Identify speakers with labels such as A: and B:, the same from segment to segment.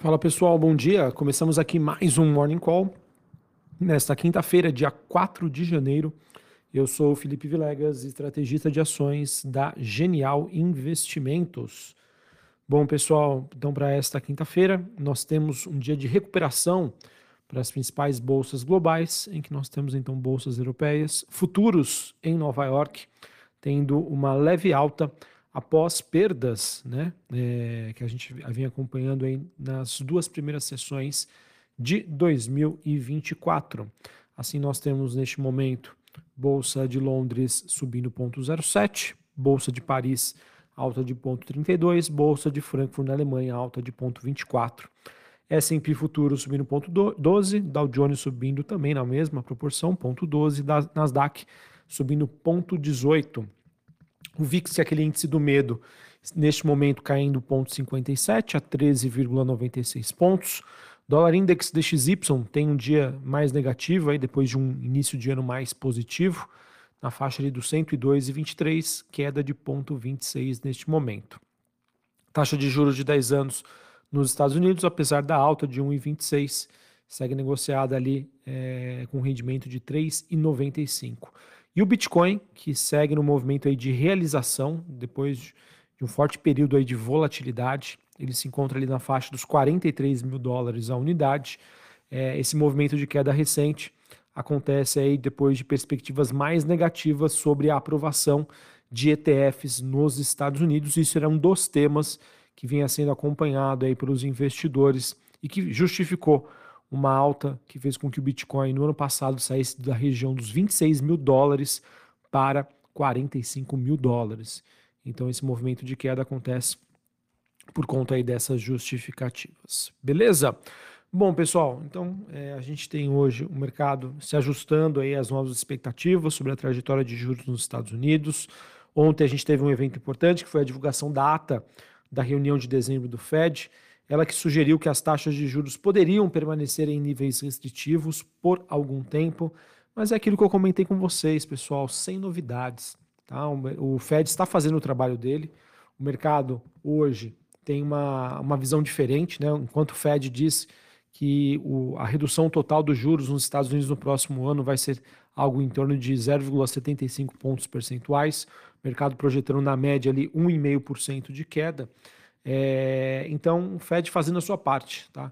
A: Fala pessoal, bom dia. Começamos aqui mais um Morning Call. Nesta quinta-feira, dia 4 de janeiro, eu sou o Felipe Vilegas, estrategista de ações da Genial Investimentos. Bom, pessoal, então para esta quinta-feira, nós temos um dia de recuperação para as principais bolsas globais, em que nós temos então bolsas europeias, futuros em Nova York, tendo uma leve alta após perdas, né, é, que a gente vinha acompanhando aí nas duas primeiras sessões de 2024. Assim, nós temos neste momento Bolsa de Londres subindo 0,07, Bolsa de Paris alta de 0,32, Bolsa de Frankfurt na Alemanha alta de 0,24. S&P Futuro subindo 0,12, Dow Jones subindo também na mesma proporção, 0,12, Nasdaq subindo 0,18. O VIX, que é aquele índice do medo, neste momento caindo 0,57 a 13,96 pontos. Dólar Index DXY tem um dia mais negativo aí depois de um início de ano mais positivo, na faixa ali do 102,23, queda de 0,26 neste momento. Taxa de juros de 10 anos nos Estados Unidos, apesar da alta de 1,26, segue negociada ali é, com rendimento de 3,95. E o Bitcoin, que segue no movimento aí de realização, depois de um forte período aí de volatilidade, ele se encontra ali na faixa dos 43 mil dólares a unidade. É, esse movimento de queda recente acontece aí depois de perspectivas mais negativas sobre a aprovação de ETFs nos Estados Unidos. Isso era um dos temas que vinha sendo acompanhado aí pelos investidores e que justificou uma alta que fez com que o Bitcoin no ano passado saísse da região dos 26 mil dólares para 45 mil dólares. Então esse movimento de queda acontece por conta aí dessas justificativas. Beleza? Bom, pessoal, então é, a gente tem hoje o mercado se ajustando aí às novas expectativas sobre a trajetória de juros nos Estados Unidos. Ontem a gente teve um evento importante que foi a divulgação da ata da reunião de dezembro do Fed ela que sugeriu que as taxas de juros poderiam permanecer em níveis restritivos por algum tempo, mas é aquilo que eu comentei com vocês, pessoal, sem novidades. Tá? O Fed está fazendo o trabalho dele, o mercado hoje tem uma, uma visão diferente, né? enquanto o Fed diz que o, a redução total dos juros nos Estados Unidos no próximo ano vai ser algo em torno de 0,75 pontos percentuais, o mercado projetando na média ali 1,5% de queda. É, então, o Fed fazendo a sua parte, tá?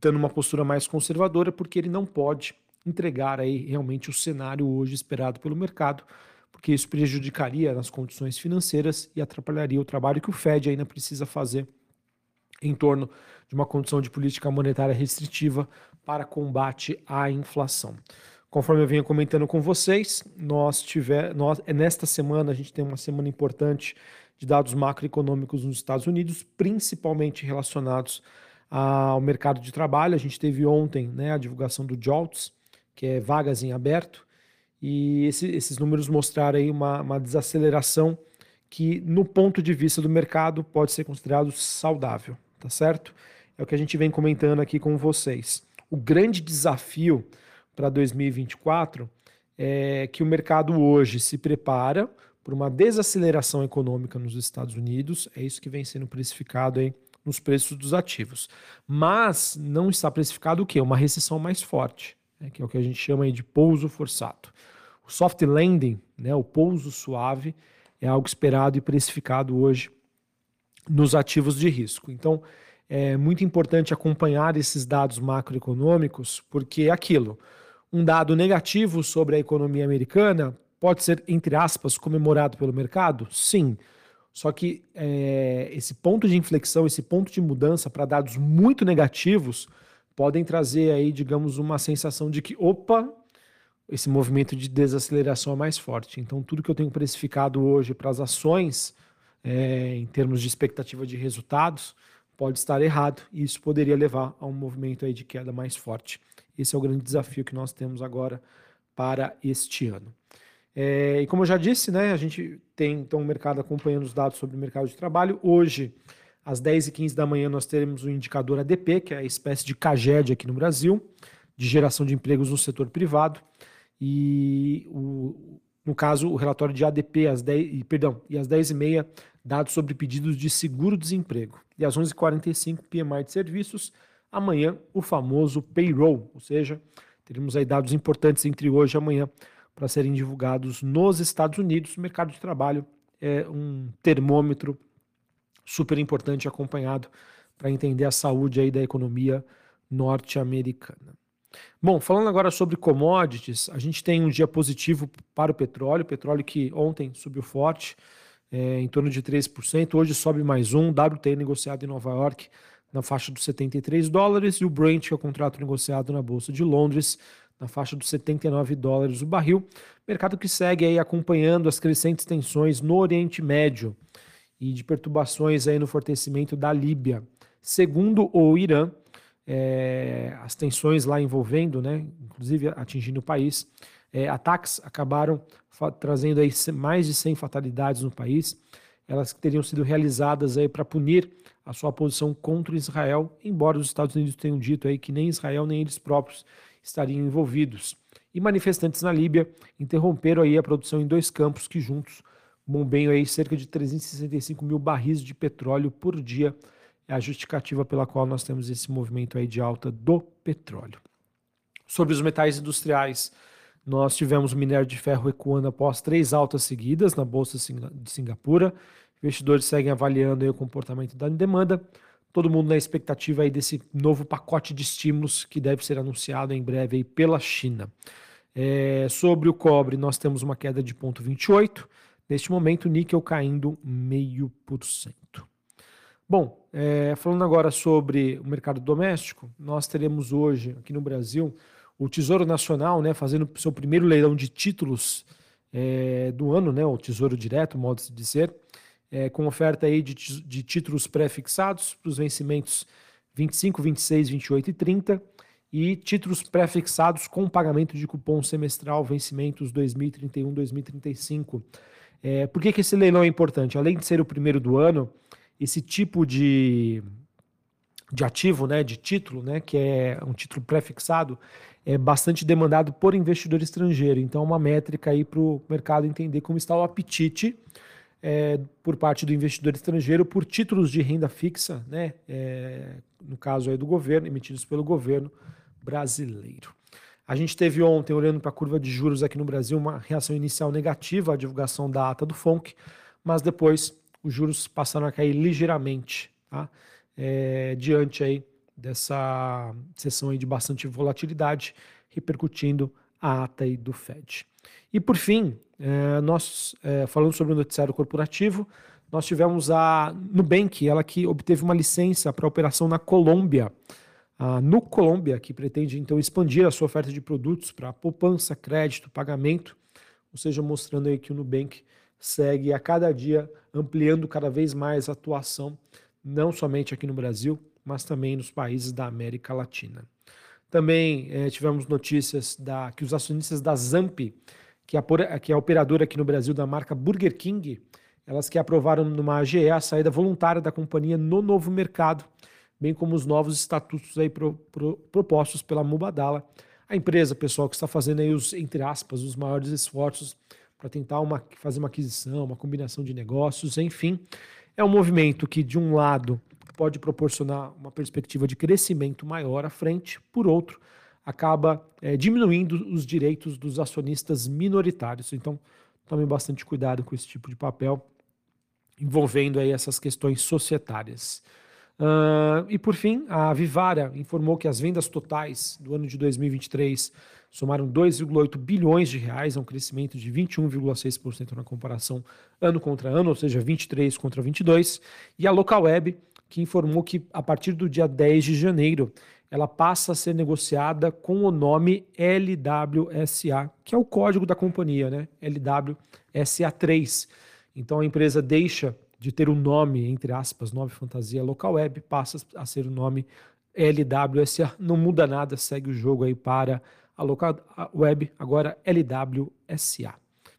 A: dando uma postura mais conservadora, porque ele não pode entregar aí realmente o cenário hoje esperado pelo mercado, porque isso prejudicaria nas condições financeiras e atrapalharia o trabalho que o Fed ainda precisa fazer em torno de uma condição de política monetária restritiva para combate à inflação. Conforme eu venho comentando com vocês, nós tiver, nós, nesta semana a gente tem uma semana importante de dados macroeconômicos nos Estados Unidos, principalmente relacionados ao mercado de trabalho. A gente teve ontem né, a divulgação do JOLTS, que é vagas em aberto, e esse, esses números mostraram aí uma, uma desaceleração que, no ponto de vista do mercado, pode ser considerado saudável, tá certo? É o que a gente vem comentando aqui com vocês. O grande desafio para 2024 é que o mercado hoje se prepara por uma desaceleração econômica nos Estados Unidos, é isso que vem sendo precificado aí nos preços dos ativos. Mas não está precificado o quê? Uma recessão mais forte, né, que é o que a gente chama de pouso forçado. O soft landing, né, o pouso suave, é algo esperado e precificado hoje nos ativos de risco. Então, é muito importante acompanhar esses dados macroeconômicos, porque é aquilo, um dado negativo sobre a economia americana pode ser, entre aspas, comemorado pelo mercado? Sim. Só que é, esse ponto de inflexão, esse ponto de mudança para dados muito negativos podem trazer aí, digamos, uma sensação de que, opa, esse movimento de desaceleração é mais forte. Então, tudo que eu tenho precificado hoje para as ações, é, em termos de expectativa de resultados, pode estar errado e isso poderia levar a um movimento aí de queda mais forte. Esse é o grande desafio que nós temos agora para este ano. É, e como eu já disse, né, a gente tem então o mercado acompanhando os dados sobre o mercado de trabalho. Hoje, às 10h15 da manhã, nós teremos o indicador ADP, que é a espécie de CAGED aqui no Brasil, de geração de empregos no setor privado. E o, no caso, o relatório de ADP às 10, perdão, e às 10h30 dados sobre pedidos de seguro-desemprego. E às 11h45, PMI de serviços. Amanhã, o famoso payroll, ou seja, teremos aí dados importantes entre hoje e amanhã para serem divulgados nos Estados Unidos. O mercado de trabalho é um termômetro super importante acompanhado para entender a saúde aí da economia norte-americana. Bom, falando agora sobre commodities, a gente tem um dia positivo para o petróleo, petróleo que ontem subiu forte, é, em torno de 3%, hoje sobe mais um, WTI negociado em Nova York na faixa dos 73 dólares e o Brent, que é o contrato negociado na Bolsa de Londres, na faixa dos 79 dólares o barril. Mercado que segue aí acompanhando as crescentes tensões no Oriente Médio e de perturbações aí no fortalecimento da Líbia. Segundo o Irã, é, as tensões lá envolvendo, né, inclusive atingindo o país, é, ataques acabaram trazendo aí mais de 100 fatalidades no país. Elas teriam sido realizadas aí para punir a sua posição contra Israel, embora os Estados Unidos tenham dito aí que nem Israel nem eles próprios estariam envolvidos. E manifestantes na Líbia interromperam aí a produção em dois campos que juntos bombeiam aí cerca de 365 mil barris de petróleo por dia é a justificativa pela qual nós temos esse movimento aí de alta do petróleo. Sobre os metais industriais, nós tivemos o minério de ferro recuando após três altas seguidas na Bolsa de Singapura. Investidores seguem avaliando o comportamento da demanda. Todo mundo na expectativa aí desse novo pacote de estímulos que deve ser anunciado em breve aí pela China. É, sobre o cobre, nós temos uma queda de 0,28. Neste momento, o níquel caindo 0,5%. Bom, é, falando agora sobre o mercado doméstico, nós teremos hoje aqui no Brasil o Tesouro Nacional né, fazendo seu primeiro leilão de títulos é, do ano, né, o Tesouro Direto, modo de dizer, é, com oferta aí de, de títulos pré-fixados para os vencimentos 25, 26, 28 e 30 e títulos pré-fixados com pagamento de cupom semestral vencimentos 2031, 2035. É, por que, que esse leilão é importante? Além de ser o primeiro do ano, esse tipo de, de ativo, né, de título, né, que é um título pré-fixado, é bastante demandado por investidor estrangeiro. Então, é uma métrica aí para o mercado entender como está o apetite é, por parte do investidor estrangeiro por títulos de renda fixa, né, é, no caso aí do governo, emitidos pelo governo brasileiro. A gente teve ontem, olhando para a curva de juros aqui no Brasil, uma reação inicial negativa à divulgação da ata do FONC, mas depois os juros passaram a cair ligeiramente, tá? É, diante aí dessa sessão aí de bastante volatilidade, repercutindo a ata aí do Fed. E por fim, é, nós é, falando sobre o noticiário corporativo, nós tivemos a Nubank, ela que obteve uma licença para operação na Colômbia, a no Colômbia, que pretende então expandir a sua oferta de produtos para poupança, crédito, pagamento, ou seja, mostrando aí que o Nubank segue a cada dia ampliando cada vez mais a atuação, não somente aqui no Brasil, mas também nos países da América Latina. Também eh, tivemos notícias da, que os acionistas da Zamp, que é, a, operadora aqui no Brasil da marca Burger King, elas que aprovaram numa AGE a saída voluntária da companhia no novo mercado, bem como os novos estatutos aí pro, pro, propostos pela Mubadala. A empresa, pessoal, que está fazendo aí os, entre aspas, os maiores esforços para tentar uma, fazer uma aquisição, uma combinação de negócios, enfim. É um movimento que, de um lado, pode proporcionar uma perspectiva de crescimento maior à frente, por outro, acaba é, diminuindo os direitos dos acionistas minoritários. Então, tome bastante cuidado com esse tipo de papel envolvendo aí essas questões societárias. Uh, e por fim, a Vivara informou que as vendas totais do ano de 2023 somaram 2,8 bilhões de reais, é um crescimento de 21,6% na comparação ano contra ano, ou seja, 23 contra 22. E a Local Web, que informou que a partir do dia 10 de janeiro ela passa a ser negociada com o nome LWSA, que é o código da companhia, né? LWSA3. Então a empresa deixa de ter o nome, entre aspas, nome fantasia local web, passa a ser o nome LWSA. Não muda nada, segue o jogo aí para a local web, agora LWSA.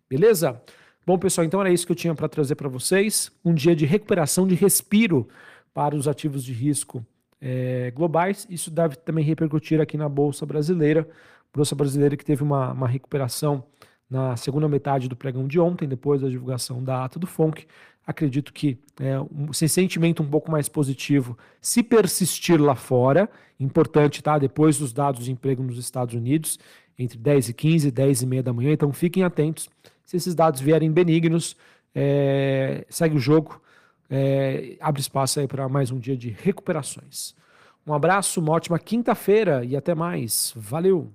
A: Beleza? Bom, pessoal, então era isso que eu tinha para trazer para vocês. Um dia de recuperação, de respiro para os ativos de risco é, globais. Isso deve também repercutir aqui na Bolsa Brasileira. Bolsa Brasileira que teve uma, uma recuperação na segunda metade do pregão de ontem, depois da divulgação da ata do FONC acredito que é, um, esse sentimento um pouco mais positivo, se persistir lá fora, importante, tá? Depois dos dados de emprego nos Estados Unidos, entre 10 e 15, 10 e meia da manhã, então fiquem atentos. Se esses dados vierem benignos, é, segue o jogo, é, abre espaço aí para mais um dia de recuperações. Um abraço, uma ótima quinta-feira e até mais. Valeu!